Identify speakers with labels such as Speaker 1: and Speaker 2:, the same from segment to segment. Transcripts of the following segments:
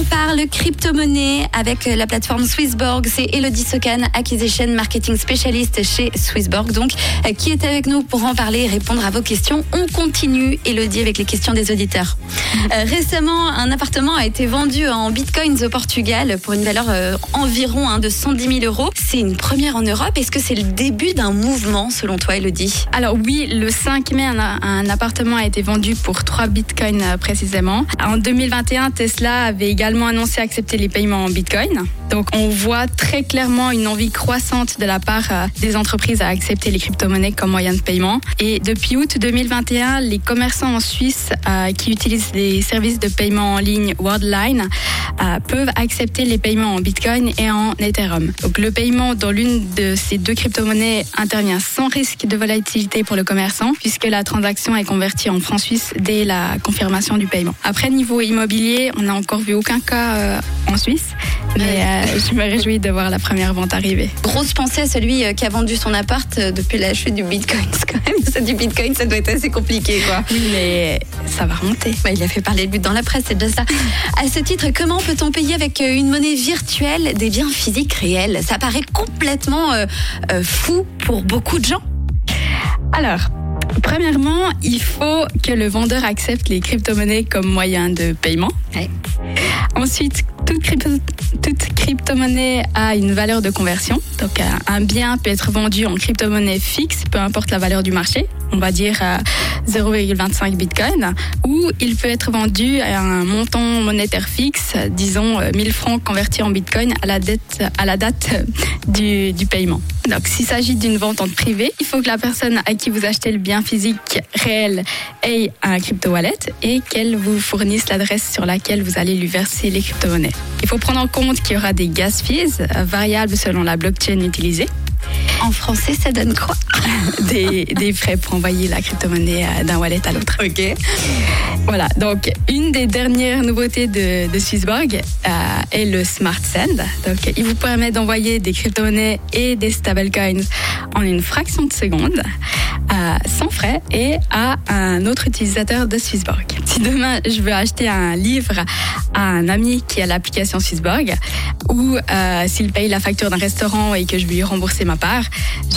Speaker 1: On parle crypto-monnaie avec la plateforme Swissborg. C'est Elodie Socan, Acquisition Marketing Spécialiste chez Swissborg, donc, euh, qui est avec nous pour en parler et répondre à vos questions. On continue, Elodie, avec les questions des auditeurs. Euh, récemment, un appartement a été vendu en bitcoins au Portugal pour une valeur euh, environ hein, de 110 000 euros. C'est une première en Europe. Est-ce que c'est le début d'un mouvement, selon toi, Elodie?
Speaker 2: Alors oui, le 5 mai, un, un appartement a été vendu pour 3 bitcoins euh, précisément. En 2021, Tesla avait également annoncé accepter les paiements en bitcoin. Donc on voit très clairement une envie croissante de la part euh, des entreprises à accepter les crypto-monnaies comme moyen de paiement. Et depuis août 2021, les commerçants en Suisse euh, qui utilisent des services de paiement en ligne Worldline peuvent accepter les paiements en Bitcoin et en Ethereum. Donc le paiement dans l'une de ces deux crypto-monnaies intervient sans risque de volatilité pour le commerçant puisque la transaction est convertie en francs suisses dès la confirmation du paiement. Après niveau immobilier, on n'a encore vu aucun cas en Suisse, mais je me réjouis de voir la première vente arriver.
Speaker 1: Grosse pensée à celui euh, qui a vendu son appart euh, depuis la chute du Bitcoin. Quand même, ça du Bitcoin, ça doit être assez compliqué, quoi.
Speaker 2: Oui, mais ça va remonter.
Speaker 1: Bah, il a fait parler de but dans la presse, c'est déjà ça. À ce titre, comment peut-on payer avec euh, une monnaie virtuelle des biens physiques réels Ça paraît complètement euh, fou pour beaucoup de gens.
Speaker 2: Alors, Premièrement, il faut que le vendeur accepte les crypto-monnaies comme moyen de paiement.
Speaker 1: Ouais.
Speaker 2: Ensuite, toute, crypto, toute crypto-monnaie a une valeur de conversion. Donc, un bien peut être vendu en crypto-monnaie fixe, peu importe la valeur du marché. On va dire 0,25 bitcoin. Ou il peut être vendu à un montant monétaire fixe, disons 1000 francs convertis en bitcoin à la, date du, du paiement. Donc, s'il s'agit d'une vente en privé, il faut que la personne à qui vous achetez le bien physique réel ait un crypto wallet et qu'elle vous fournisse l'adresse sur laquelle vous allez lui verser les crypto-monnaies. Il faut prendre en compte qu'il y aura des gas fees variables selon la blockchain utilisée.
Speaker 1: En français, ça donne quoi?
Speaker 2: Des, des, frais pour envoyer la crypto-monnaie d'un wallet à l'autre.
Speaker 1: Ok.
Speaker 2: Voilà, donc une des dernières nouveautés de, de Swissborg euh, est le Smart Send. Donc, il vous permet d'envoyer des crypto-monnaies et des stablecoins en une fraction de seconde, euh, sans frais et à un autre utilisateur de Swissborg. Si demain je veux acheter un livre à un ami qui a l'application Swissborg, ou euh, s'il paye la facture d'un restaurant et que je lui rembourser ma part,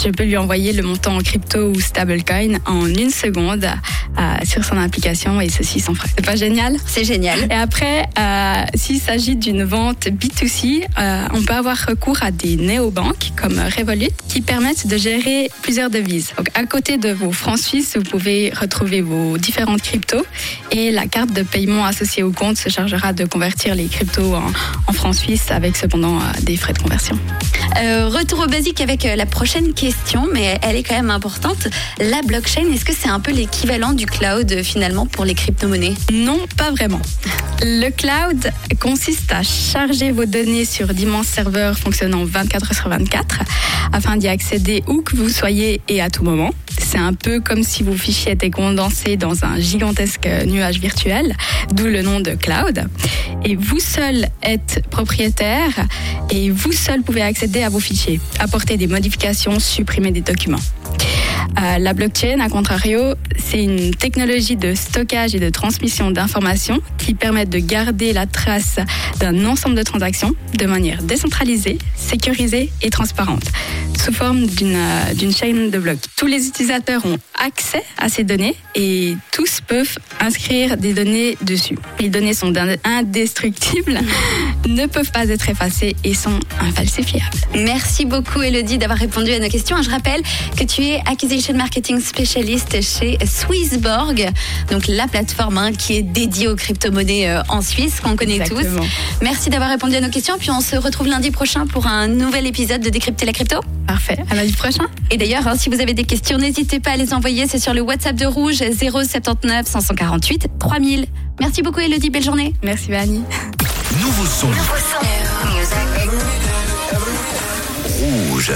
Speaker 2: je peux lui envoyer le montant en crypto ou stablecoin en une seconde euh, sur son application et ceci sans frais. C'est pas génial?
Speaker 1: C'est génial.
Speaker 2: Et après, euh, s'il s'agit d'une vente B2C, euh, on peut avoir recours à des néobanques comme Revolut qui permettent de gérer plusieurs devises. Donc, à côté de vos francs suisses, vous pouvez retrouver vos différentes cryptos et la carte de paiement associée au compte se chargera de convertir les cryptos en, en francs suisses avec cependant des frais de conversion.
Speaker 1: Euh, retour au basique avec la prochaine question, mais elle est quand même importante. La blockchain, est-ce que c'est un peu l'équivalent du cloud finalement pour les crypto-monnaies?
Speaker 2: Non, pas vraiment. Le cloud consiste à charger vos données sur d'immenses serveurs fonctionnant 24 heures sur 24 afin d'y accéder où que vous soyez et à tout moment. C'est un peu comme si vos fichiers étaient condensés dans un gigantesque nuage virtuel, d'où le nom de cloud. Et vous seul êtes propriétaire et vous seul pouvez accéder à vos fichiers, apporter des modifications, supprimer des documents. Euh, la blockchain, à contrario, c'est une technologie de stockage et de transmission d'informations qui permettent de garder la trace d'un ensemble de transactions de manière décentralisée, sécurisée et transparente, sous forme d'une chaîne de blocs. Tous les utilisateurs ont accès à ces données et tous peuvent inscrire des données dessus. Les données sont indestructibles, ne peuvent pas être effacées et sont infalsifiables.
Speaker 1: Merci beaucoup Elodie d'avoir répondu à nos questions. Je rappelle que tu es Acquisition Marketing spécialiste chez Swissborg, donc la plateforme hein, qui est dédiée aux crypto-monnaies euh, en Suisse, qu'on connaît
Speaker 2: Exactement.
Speaker 1: tous. Merci d'avoir répondu à nos questions. Puis on se retrouve lundi prochain pour un nouvel épisode de Décrypter la crypto.
Speaker 2: Parfait. À lundi prochain.
Speaker 1: Et d'ailleurs, hein, si vous avez des questions, n'hésitez pas à les envoyer. C'est sur le WhatsApp de Rouge 079 548 3000. Merci beaucoup Elodie. Belle journée.
Speaker 2: Merci Vanny.
Speaker 3: Nouveau son. Rouge.